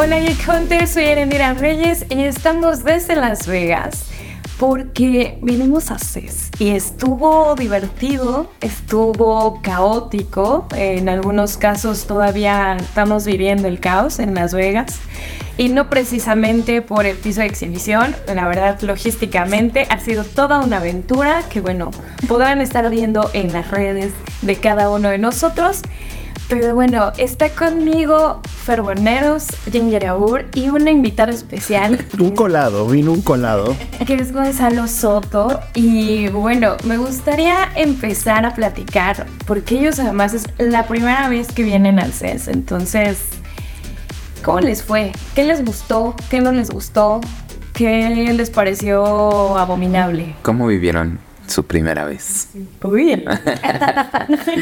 Hola Geek Hunter, soy Erendira Reyes y estamos desde Las Vegas porque vinimos a CES y estuvo divertido, estuvo caótico, en algunos casos todavía estamos viviendo el caos en Las Vegas y no precisamente por el piso de exhibición, la verdad logísticamente ha sido toda una aventura que bueno, podrán estar viendo en las redes de cada uno de nosotros. Pero bueno, está conmigo Ferboneros, Ginger Aur y una invitada especial. Un colado, vino un colado. Que es Gonzalo Soto. Y bueno, me gustaría empezar a platicar, porque ellos además es la primera vez que vienen al CES. Entonces, ¿cómo les fue? ¿Qué les gustó? ¿Qué no les gustó? ¿Qué les pareció abominable? ¿Cómo vivieron su primera vez. Uy.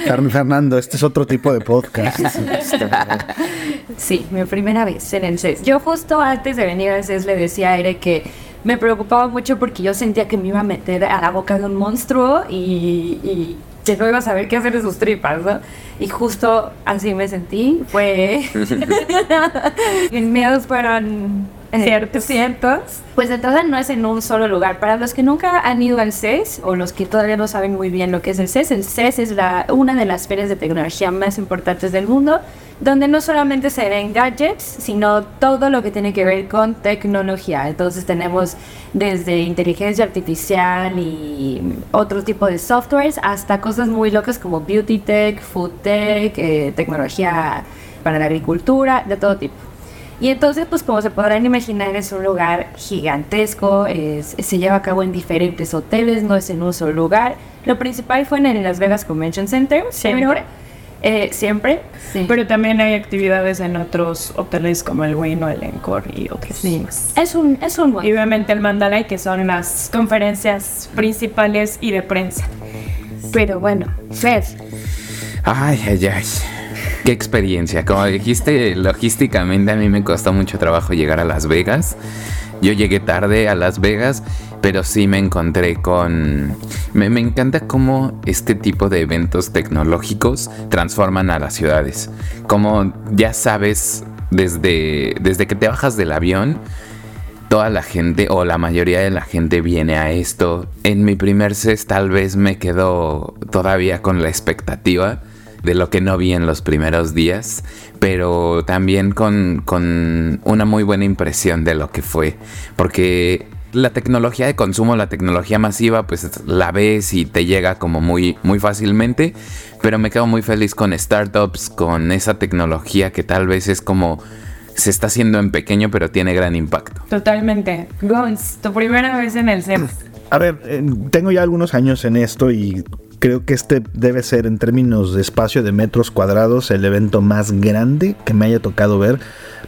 Fernando, este es otro tipo de podcast. sí, mi primera vez en el CES. Yo justo antes de venir al CES le decía a Aire que me preocupaba mucho porque yo sentía que me iba a meter a la boca de un monstruo y, y que no iba a saber qué hacer de sus tripas, ¿no? Y justo así me sentí. Fue... Mis miedos fueron ciertos, ciertos. Pues de entrada no es en un solo lugar. Para los que nunca han ido al CES o los que todavía no saben muy bien lo que es el CES, el CES es la, una de las ferias de tecnología más importantes del mundo, donde no solamente se ven gadgets, sino todo lo que tiene que ver con tecnología. Entonces tenemos desde inteligencia artificial y otro tipo de softwares hasta cosas muy locas como beauty tech, food tech, eh, tecnología para la agricultura, de todo tipo. Y entonces, pues como se podrán imaginar, es un lugar gigantesco, se lleva a cabo en diferentes hoteles, no es en un solo lugar. Lo principal fue en el Las Vegas Convention Center, siempre. Eh, siempre. Pero también hay actividades en otros hoteles como el Wynn o el Encore y otros. Sí. Es un, es un Y obviamente el Mandalay, que son las conferencias principales y de prensa. Pero bueno, Fred. Ay, ay, ay. Qué experiencia. Como dijiste, logísticamente a mí me costó mucho trabajo llegar a Las Vegas. Yo llegué tarde a Las Vegas, pero sí me encontré con... Me, encanta cómo este tipo de eventos tecnológicos transforman a las ciudades. Como ya sabes, desde, desde que te bajas del avión, toda la gente o la mayoría de la gente viene a esto. En mi primer CES tal vez me quedo todavía con la expectativa de lo que no vi en los primeros días, pero también con, con una muy buena impresión de lo que fue, porque la tecnología de consumo, la tecnología masiva, pues la ves y te llega como muy, muy fácilmente. Pero me quedo muy feliz con startups, con esa tecnología que tal vez es como se está haciendo en pequeño, pero tiene gran impacto. Totalmente. Gons, tu primera vez en el CES. A ver, eh, tengo ya algunos años en esto y creo que este debe ser en términos de espacio de metros cuadrados el evento más grande que me haya tocado ver,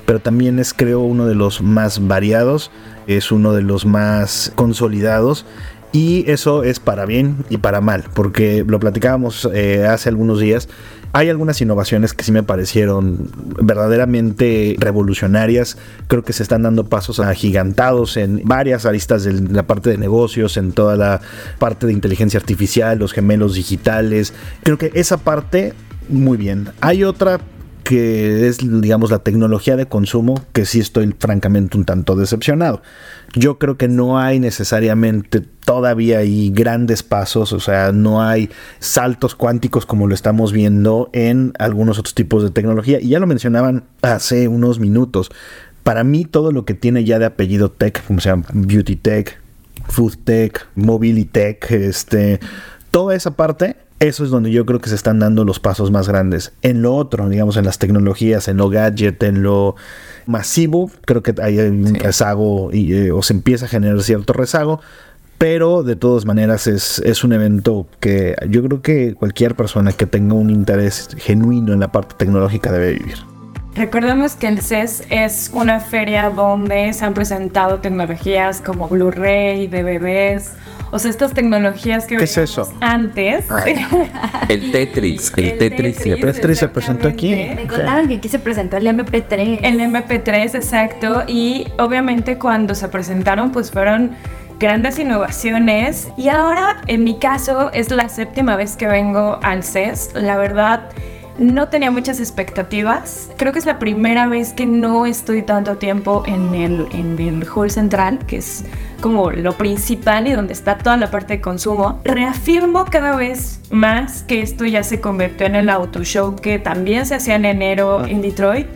pero también es creo uno de los más variados, es uno de los más consolidados y eso es para bien y para mal, porque lo platicábamos eh, hace algunos días. Hay algunas innovaciones que sí me parecieron verdaderamente revolucionarias. Creo que se están dando pasos agigantados en varias aristas de la parte de negocios, en toda la parte de inteligencia artificial, los gemelos digitales. Creo que esa parte, muy bien. Hay otra que es, digamos, la tecnología de consumo, que sí estoy francamente un tanto decepcionado. Yo creo que no hay necesariamente todavía ahí grandes pasos, o sea, no hay saltos cuánticos como lo estamos viendo en algunos otros tipos de tecnología. Y ya lo mencionaban hace unos minutos. Para mí todo lo que tiene ya de apellido tech, como sea beauty tech, food tech, mobility tech, este, toda esa parte eso es donde yo creo que se están dando los pasos más grandes. En lo otro, digamos, en las tecnologías, en lo gadget, en lo masivo, creo que hay un rezago y, eh, o se empieza a generar cierto rezago. Pero de todas maneras es, es un evento que yo creo que cualquier persona que tenga un interés genuino en la parte tecnológica debe vivir. Recordemos que el CES es una feria donde se han presentado tecnologías como Blu-ray, DVDs, o sea, estas tecnologías que ¿Qué es eso? antes. el Tetris, el, Tetris. El Tetris se presentó aquí. Me contaron que aquí se presentó el MP3. El MP3, exacto. Y obviamente cuando se presentaron, pues fueron grandes innovaciones. Y ahora, en mi caso, es la séptima vez que vengo al CES. La verdad no tenía muchas expectativas. Creo que es la primera vez que no estoy tanto tiempo en el, en el hall central, que es como lo principal y donde está toda la parte de consumo. Reafirmo cada vez más que esto ya se convirtió en el auto show que también se hacía en enero en Detroit.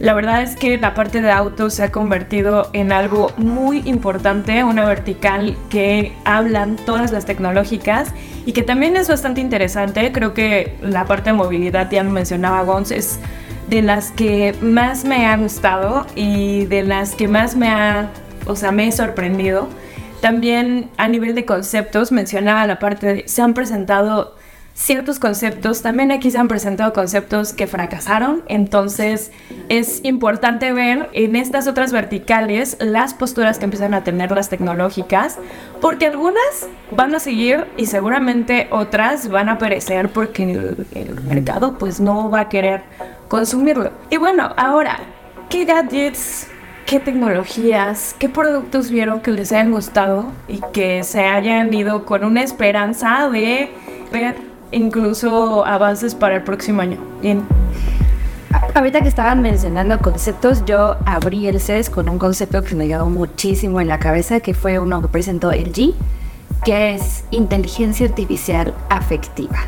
La verdad es que la parte de autos se ha convertido en algo muy importante, una vertical que hablan todas las tecnológicas y que también es bastante interesante. Creo que la parte de movilidad, ya lo mencionaba Gons, es de las que más me ha gustado y de las que más me ha, o sea, me he sorprendido. También a nivel de conceptos, mencionaba la parte de, se han presentado ciertos conceptos. También aquí se han presentado conceptos que fracasaron, entonces es importante ver en estas otras verticales las posturas que empiezan a tener las tecnológicas, porque algunas van a seguir y seguramente otras van a perecer porque el, mercado pues no va a querer consumirlo. Y bueno, ahora, ¿qué gadgets qué tecnologías, qué productos vieron que les hayan gustado y que se hayan ido con una esperanza de ver incluso avances para el próximo año. Bien. Ahorita que estaban mencionando conceptos, yo abrí el CES con un concepto que me quedó muchísimo en la cabeza, que fue uno que presentó LG, que es inteligencia artificial afectiva.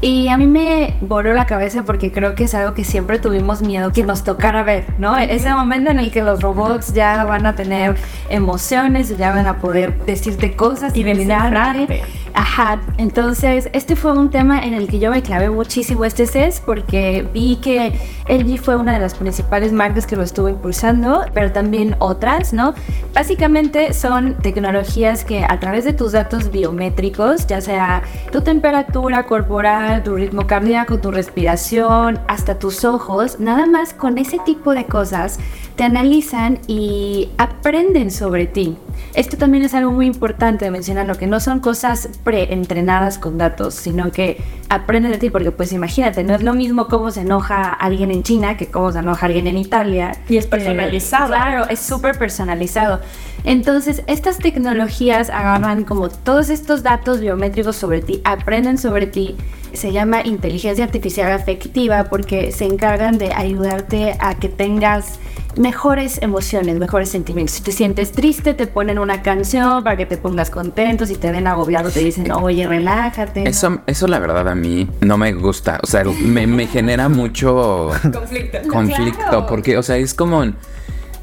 Y a mí me voló la cabeza porque creo que es algo que siempre tuvimos miedo que nos tocara ver, ¿no? Ese momento en el que los robots ya van a tener emociones, ya van a poder decirte cosas y Identificarte. Ajá, entonces este fue un tema en el que yo me clavé muchísimo este CES porque vi que LG fue una de las principales marcas que lo estuvo impulsando, pero también otras, ¿no? Básicamente son tecnologías que a través de tus datos biométricos, ya sea tu temperatura corporal, tu ritmo cardíaco, tu respiración, hasta tus ojos, nada más con ese tipo de cosas te analizan y aprenden sobre ti. Esto también es algo muy importante de mencionarlo, que no son cosas preentrenadas con datos, sino que aprenden de ti, porque pues imagínate, no es lo mismo cómo se enoja alguien en China que cómo se enoja alguien en Italia. Y es personalizado. Claro, es súper personalizado. Entonces, estas tecnologías agarran como todos estos datos biométricos sobre ti, aprenden sobre ti. Se llama inteligencia artificial afectiva porque se encargan de ayudarte a que tengas mejores emociones, mejores sentimientos. Si te sientes triste, te ponen una canción para que te pongas contento. Si te ven agobiado, te dicen, oye, relájate. ¿no? Eso, eso la verdad a mí no me gusta. O sea, me, me genera mucho Conflicto. conflicto. Claro. Porque, o sea, es como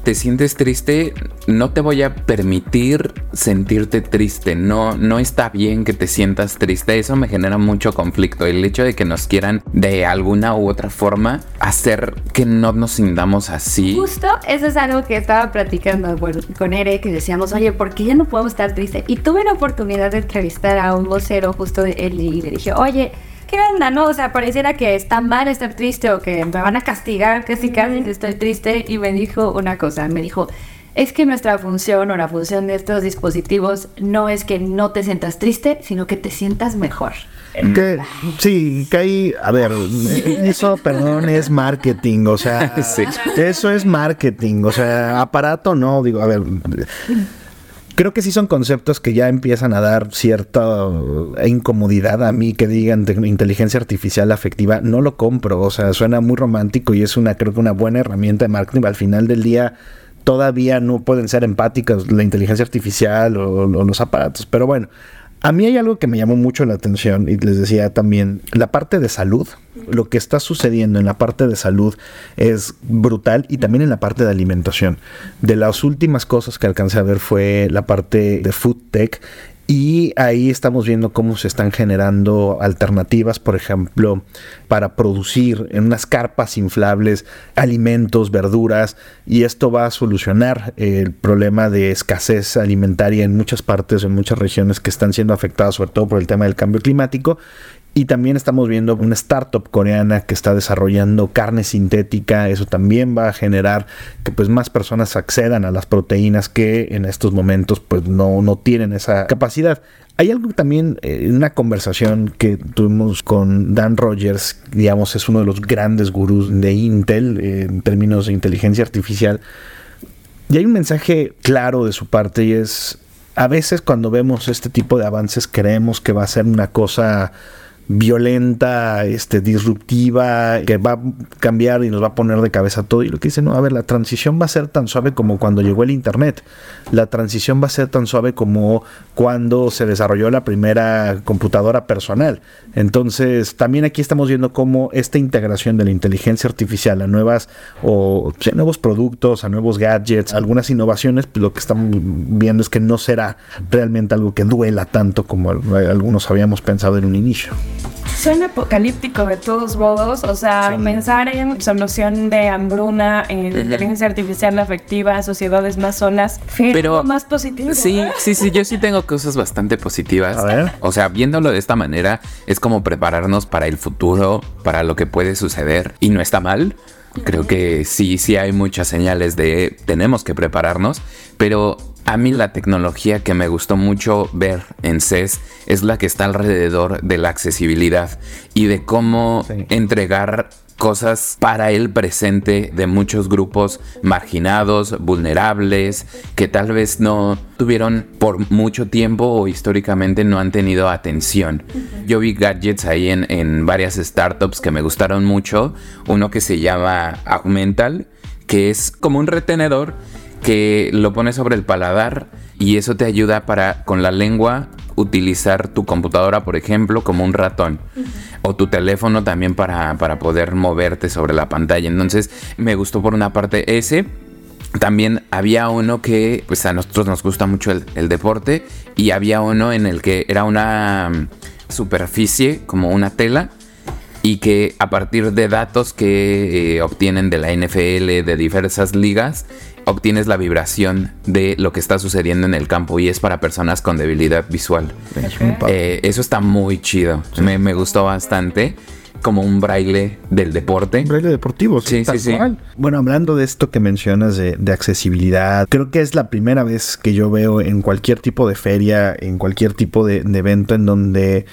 te sientes triste, no te voy a permitir sentirte triste. No, no está bien que te sientas triste. Eso me genera mucho conflicto. El hecho de que nos quieran de alguna u otra forma hacer que no nos sintamos así. Justo eso es algo que estaba platicando con Ere, que decíamos, oye, ¿por qué ya no podemos estar tristes? Y tuve la oportunidad de entrevistar a un vocero justo de él y le dije, oye, ¿qué onda, no? O sea, pareciera que está mal estar triste o que me van a castigar, casi casi si estoy triste. Y me dijo una cosa, me dijo, es que nuestra función o la función de estos dispositivos no es que no te sientas triste, sino que te sientas mejor. Que, sí, que hay, a ver, eso, perdón, es marketing, o sea, Sí. eso es marketing, o sea, aparato no, digo, a ver, creo que sí son conceptos que ya empiezan a dar cierta eh, incomodidad a mí que digan tec- inteligencia artificial afectiva, no lo compro, o sea, suena muy romántico y es una, creo que una buena herramienta de marketing, al final del día todavía no pueden ser empáticas la inteligencia artificial o, o los aparatos, pero bueno. A mí hay algo que me llamó mucho la atención y les decía también, la parte de salud, lo que está sucediendo en la parte de salud es brutal y también en la parte de alimentación. De las últimas cosas que alcancé a ver fue la parte de food tech y ahí estamos viendo cómo se están generando alternativas, por ejemplo, para producir en unas carpas inflables alimentos, verduras, y esto va a solucionar el problema de escasez alimentaria en muchas partes, en muchas regiones que están siendo afectadas, sobre todo por el tema del cambio climático. Y también estamos viendo una startup coreana que está desarrollando carne sintética. Eso también va a generar que pues más personas accedan a las proteínas que en estos momentos pues no, no tienen esa capacidad. Hay algo también, eh, una conversación que tuvimos con Dan Rogers, digamos, es uno de los grandes gurús de Intel eh, en términos de inteligencia artificial. Y hay un mensaje claro de su parte y es, a veces cuando vemos este tipo de avances creemos que va a ser una cosa violenta, este, disruptiva, que va a cambiar y nos va a poner de cabeza todo. Y lo que dice, no, a ver, la transición va a ser tan suave como cuando llegó el Internet. La transición va a ser tan suave como cuando se desarrolló la primera computadora personal. Entonces, también aquí estamos viendo cómo esta integración de la inteligencia artificial a nuevas o nuevos productos, a nuevos gadgets, algunas innovaciones, pues lo que estamos viendo es que no será realmente algo que duela tanto como algunos habíamos pensado en un inicio. Suena apocalíptico de todos modos, o sea, pensar en solución de hambruna, en inteligencia artificial afectiva, sociedades más solas, pero más positivo. Sí, sí, sí, yo sí tengo cosas bastante positivas. O sea, viéndolo de esta manera, es como prepararnos para el futuro, para lo que puede suceder, y no está mal. Creo que sí, sí hay muchas señales de tenemos que prepararnos, pero a mí la tecnología que me gustó mucho ver en CES es la que está alrededor de la accesibilidad y de cómo entregar cosas para el presente de muchos grupos marginados, vulnerables, que tal vez no tuvieron por mucho tiempo o históricamente no han tenido atención. Yo vi gadgets ahí en, en varias startups que me gustaron mucho. Uno que se llama Augmental, que es como un retenedor que lo pones sobre el paladar y eso te ayuda para con la lengua utilizar tu computadora, por ejemplo, como un ratón. O tu teléfono también para, para poder moverte sobre la pantalla. Entonces me gustó por una parte ese. También había uno que, pues a nosotros nos gusta mucho el, deporte y había uno en el que era una mm, superficie, como una tela, y que a partir de datos que eh, obtienen de la NFL, de diversas ligas, obtienes la vibración de lo que está sucediendo en el campo y es para personas con debilidad visual. Eh, eso está muy chido. Me, me, gustó bastante. Como un braille del deporte. Un braille deportivo, sí, sí, sí. Bueno, hablando de esto que mencionas de, accesibilidad, creo que es la primera vez que yo veo en cualquier tipo de feria, en cualquier tipo de evento en donde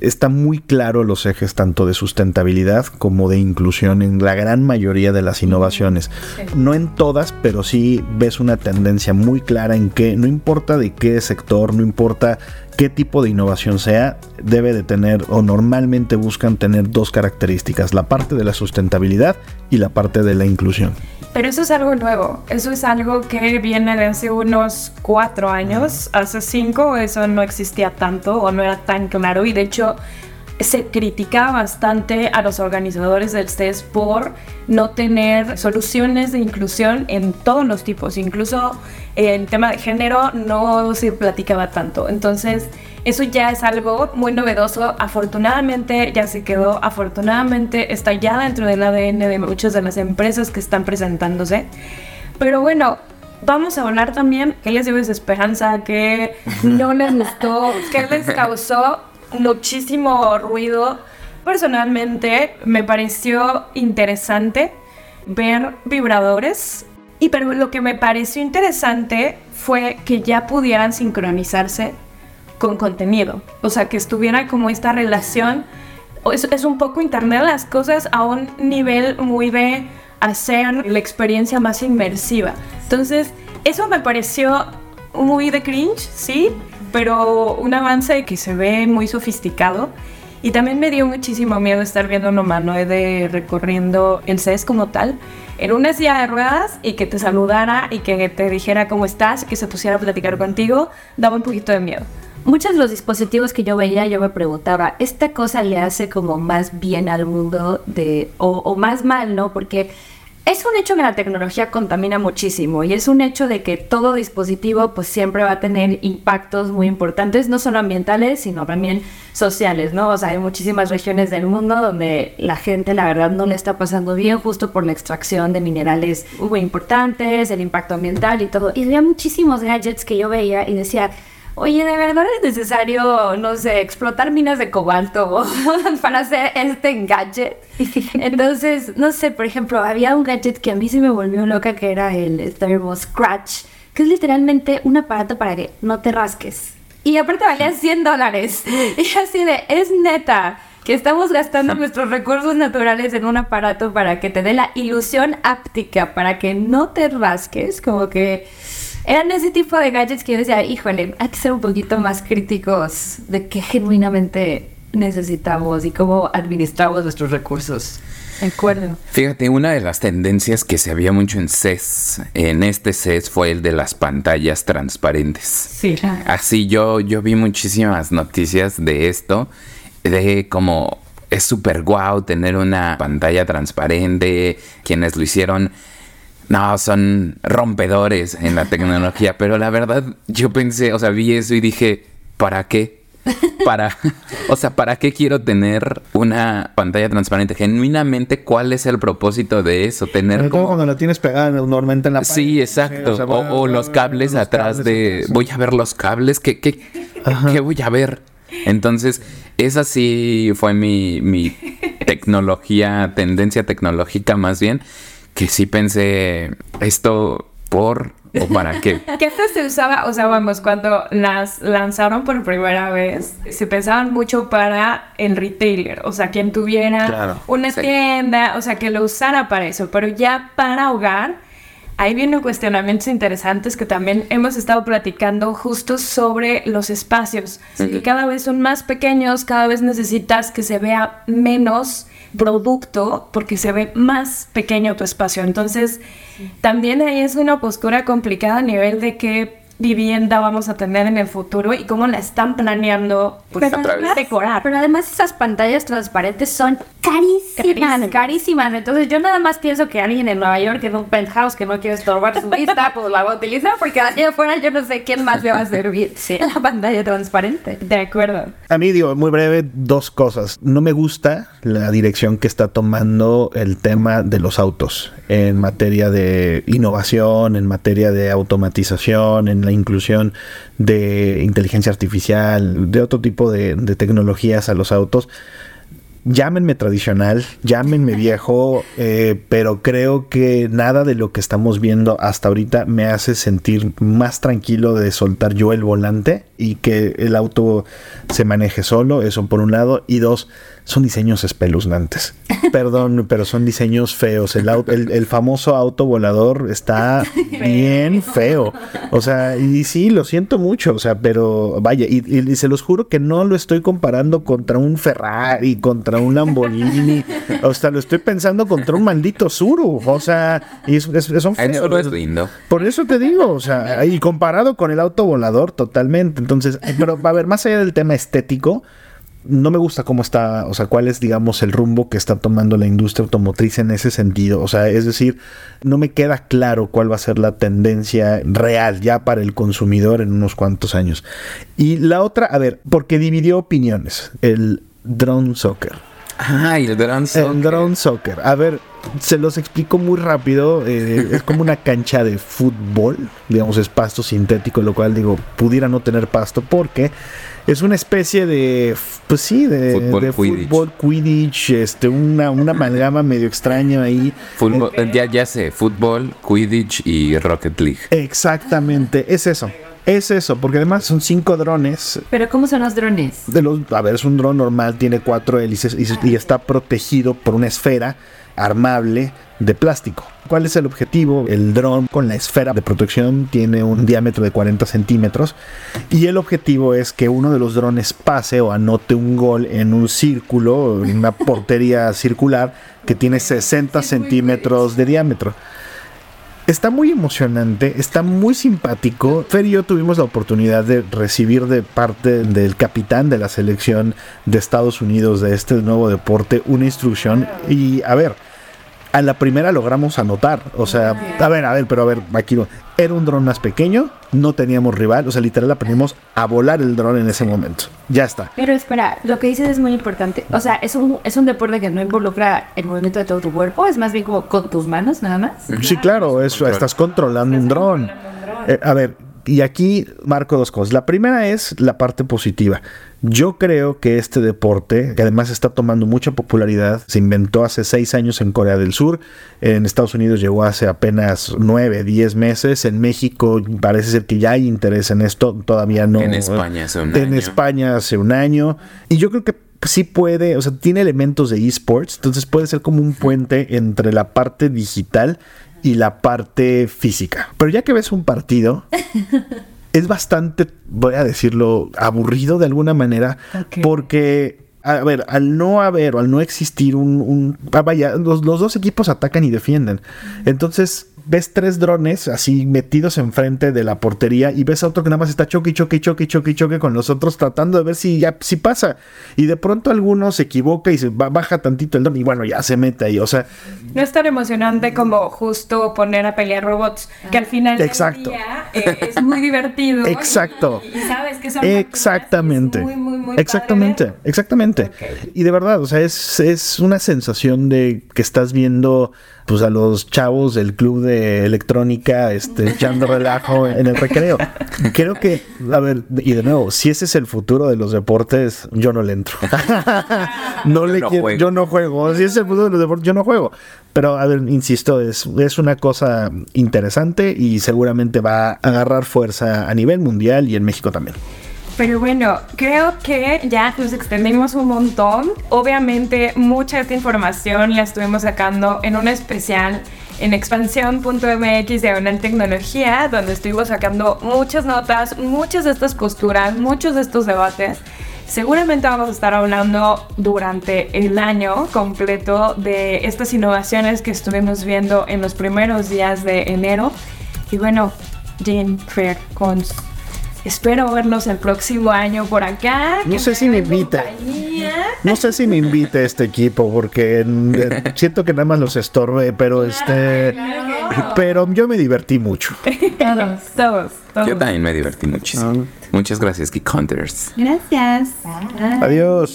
está muy claro los ejes tanto de sustentabilidad como de inclusión en la gran mayoría de las innovaciones. No en todas, pero sí ves una tendencia muy clara en que no importa de qué sector, no importa qué tipo de innovación sea, debe de tener o normalmente buscan tener dos características, la parte de la sustentabilidad y la parte de la inclusión. Pero eso es algo nuevo, eso es algo que viene de hace unos cuatro años, hace cinco eso no existía tanto o no era tan claro y de hecho se criticaba bastante a los organizadores del CES por no tener soluciones de inclusión en todos los tipos, incluso en tema de género no se platicaba tanto. Entonces, eso ya es algo muy novedoso. Afortunadamente ya se quedó, afortunadamente está ya dentro del ADN de muchas de las empresas que están presentándose. Pero bueno, vamos a hablar también que les dio esperanza, que no les gustó, que les causó muchísimo ruido. Personalmente me pareció interesante ver vibradores y pero lo que me pareció interesante fue que ya pudieran sincronizarse con contenido. O sea, que estuviera como esta relación. Es, un poco Internet las cosas a un nivel muy de hacer la experiencia más inmersiva. Entonces, eso me pareció muy de cringe, sí, pero un avance que se ve muy sofisticado. Y también me dio muchísimo miedo estar viendo un humanoide recorriendo el CES como tal, en una silla de ruedas y que te saludara y que te dijera cómo estás, que se pusiera a platicar contigo, daba un poquito de miedo. Muchos de los dispositivos que yo veía, yo me preguntaba, ¿esta cosa le hace como más bien al mundo de, o más mal, no? Porque es un hecho que la tecnología contamina muchísimo y es un hecho de que todo dispositivo pues siempre va a tener impactos muy importantes, no solo ambientales, sino también sociales, ¿no? O sea, hay muchísimas regiones del mundo donde la gente la verdad no le está pasando bien justo por la extracción de minerales muy importantes, el impacto ambiental y todo. Y había muchísimos gadgets que yo veía y decía, Oye, ¿de verdad es necesario, no sé, explotar minas de cobalto para hacer este gadget? Entonces, no sé, por ejemplo, había un gadget que a mí se me volvió loca que era el Thermo Scratch, que es literalmente un aparato para que no te rasques. Y aparte valía 100 dólares. Y así de, es neta que estamos gastando nuestros recursos naturales en un aparato para que te dé la ilusión áptica, para que no te rasques, como que eran ese tipo de gadgets que yo decía, híjole, hay que ser un poquito más críticos de que genuinamente necesitamos y cómo administramos nuestros recursos. acuerdo. Fíjate, una de las tendencias que se había mucho en CES, en este CES, fue el de las pantallas transparentes. Sí. Así yo, yo vi muchísimas noticias de esto, de cómo es súper guau tener una pantalla transparente, quienes lo hicieron. No, son rompedores en la tecnología, pero la verdad yo pensé, o sea, vi eso y dije, ¿para qué? para, o sea, ¿para qué quiero tener una pantalla transparente? Genuinamente, ¿cuál es el propósito de eso? Tener como, cuando la tienes pegada normalmente en la pared. Sí, exacto. o, los cables atrás de, voy a ver los cables, ¿qué, qué, qué voy a ver? Entonces, esa sí fue mi, mi tecnología, tendencia tecnológica más bien, que sí pensé esto por ¿O para qué? ¿Qué se usaba? O sea, vamos, cuando las lanzaron por primera vez, se pensaban mucho para el retailer, o sea, quien tuviera una tienda, o sea, que lo usara para eso, pero ya para hogar, ahí vienen cuestionamientos interesantes que también hemos estado platicando justo sobre los espacios, que cada vez son más pequeños, cada vez necesitas que se vea menos producto porque se ve más pequeño tu espacio. Entonces, también ahí es una postura complicada a nivel de qué vivienda vamos a tener en el futuro y cómo la están planeando pues, decorar. Pero además esas pantallas transparentes son carísimas, carísimas. Entonces yo nada más pienso que alguien en Nueva York en un penthouse que no quiere estorbar su vista, pues la va a utilizar porque allá afuera yo no sé quién más le va a servir la pantalla transparente. De acuerdo. A mí digo, muy breve, dos cosas. No me gusta la dirección que está tomando el tema de los autos en materia de innovación, en materia de automatización, en la inclusión de inteligencia artificial, de otro tipo de, tecnologías a los autos llámenme tradicional, llámenme viejo, eh, pero creo que nada de lo que estamos viendo hasta ahorita me hace sentir más tranquilo de soltar yo el volante y que el auto se maneje solo, eso por un lado, y dos, son diseños espeluznantes. Perdón, pero son diseños feos. El, el, famoso auto volador está bien feo. O sea, y sí, lo siento mucho, o sea, pero vaya, y, se los juro que no lo estoy comparando contra un Ferrari, contra un Lamborghini, o sea, lo estoy pensando contra un maldito Zuru, o sea, y es, son feos. es lindo. Por eso te digo, o sea, y comparado con el auto volador, totalmente. Entonces, pero a ver, más allá del tema estético, no me gusta cómo está, o sea, cuál es, digamos, el rumbo que está tomando la industria automotriz en ese sentido. O sea, es decir, no me queda claro cuál va a ser la tendencia real ya para el consumidor en unos cuantos años. Y la otra, a ver, porque dividió opiniones, el drone soccer. Ah, el drone soccer. El drone soccer. A ver, se los explico muy rápido. Eh, es como una cancha de fútbol, digamos, es pasto sintético, lo cual digo, pudiera no tener pasto porque es una especie de, pues sí, de fútbol, Quidditch. este, una, una amalgama medio extraña ahí. Eh, ya, ya sé, fútbol, Quidditch y Rocket League. Exactamente, es eso. Es eso, porque además son cinco drones. ¿Pero cómo son los drones? De los, a ver, es un dron normal, tiene cuatro hélices y está protegido por una esfera armable de plástico. ¿Cuál es el objetivo? El dron con la esfera de protección tiene un diámetro de 40 centímetros y el objetivo es que uno de los drones pase o anote un gol en un círculo, en una portería circular que tiene 60 centímetros de diámetro. Está muy emocionante, está muy simpático. Fer y yo tuvimos la oportunidad de recibir de parte del capitán de la selección de Estados Unidos de este nuevo deporte una instrucción y a ver, a la primera logramos anotar. O sea, a ver, a ver, pero a ver, aquí no. Era un dron más pequeño, no teníamos rival, o sea, literal aprendimos a volar el dron en ese momento. Ya está. Pero espera, lo que dices es muy importante. O sea, es un, es un deporte que no involucra el movimiento de todo tu cuerpo, es más bien como con tus manos nada más. Sí, claro, eso, estás controlando un dron. Eh, a ver, y aquí marco dos cosas. La primera es la parte positiva. Yo creo que este deporte, que además está tomando mucha popularidad, se inventó hace seis años en Corea del Sur, en Estados Unidos llegó hace apenas nueve, diez meses, en México parece ser que ya hay interés en esto, todavía no. En España hace un año. En España hace un año. Y yo creo que sí puede, o sea, tiene elementos de esports, entonces puede ser como un puente entre la parte digital y la parte física. Pero ya que ves un partido, es bastante, voy a decirlo, aburrido de alguna manera, porque A ver, al no haber o al no existir un... un ah, vaya, los, los dos equipos atacan y defienden. Entonces ves tres drones así metidos enfrente de la portería y ves a otro que nada más está choque, choque, choque, choque, choque con los otros tratando de ver si ya si pasa. Y de pronto alguno se equivoca y se ba- baja tantito el drone y bueno, ya se mete ahí. O sea, No es tan emocionante como justo poner a pelear robots, que al final del Exacto. día, eh, es muy divertido. Exacto. Y, y sabes que son Exactamente. es muy, muy, muy padre exactamente, ver. exactamente. Y de verdad, o sea, es, es una sensación de que estás viendo pues a los chavos del club de electrónica este, echando relajo en el recreo. Creo que, a ver, y de nuevo, si ese es el futuro de los deportes, yo no le entro. no le no quiero- juego. yo no juego. Si ese es el futuro de los deportes, yo no juego. Pero, a ver, insisto, es, es una cosa interesante y seguramente va a agarrar fuerza a nivel mundial y en México también. Pero bueno, creo que ya nos extendimos un montón. Obviamente, mucha de esta información la estuvimos sacando en un especial en expansión.mx diagonal tecnología, donde estuvimos sacando muchas notas, muchas de estas posturas, muchos de estos debates. Seguramente vamos a estar hablando durante el año completo de estas innovaciones que estuvimos viendo en los primeros días de enero. Y bueno, Jean, Fer, Cons, espero verlos el próximo año por acá. No sé si me invita. compañía. No sé si me invite este equipo porque eh, siento que nada más los estorbe, pero este pero yo me divertí mucho. Todos, todos, todos. Yo también me divertí muchísimo. Muchas gracias, Geek Hunters. Gracias. Adiós.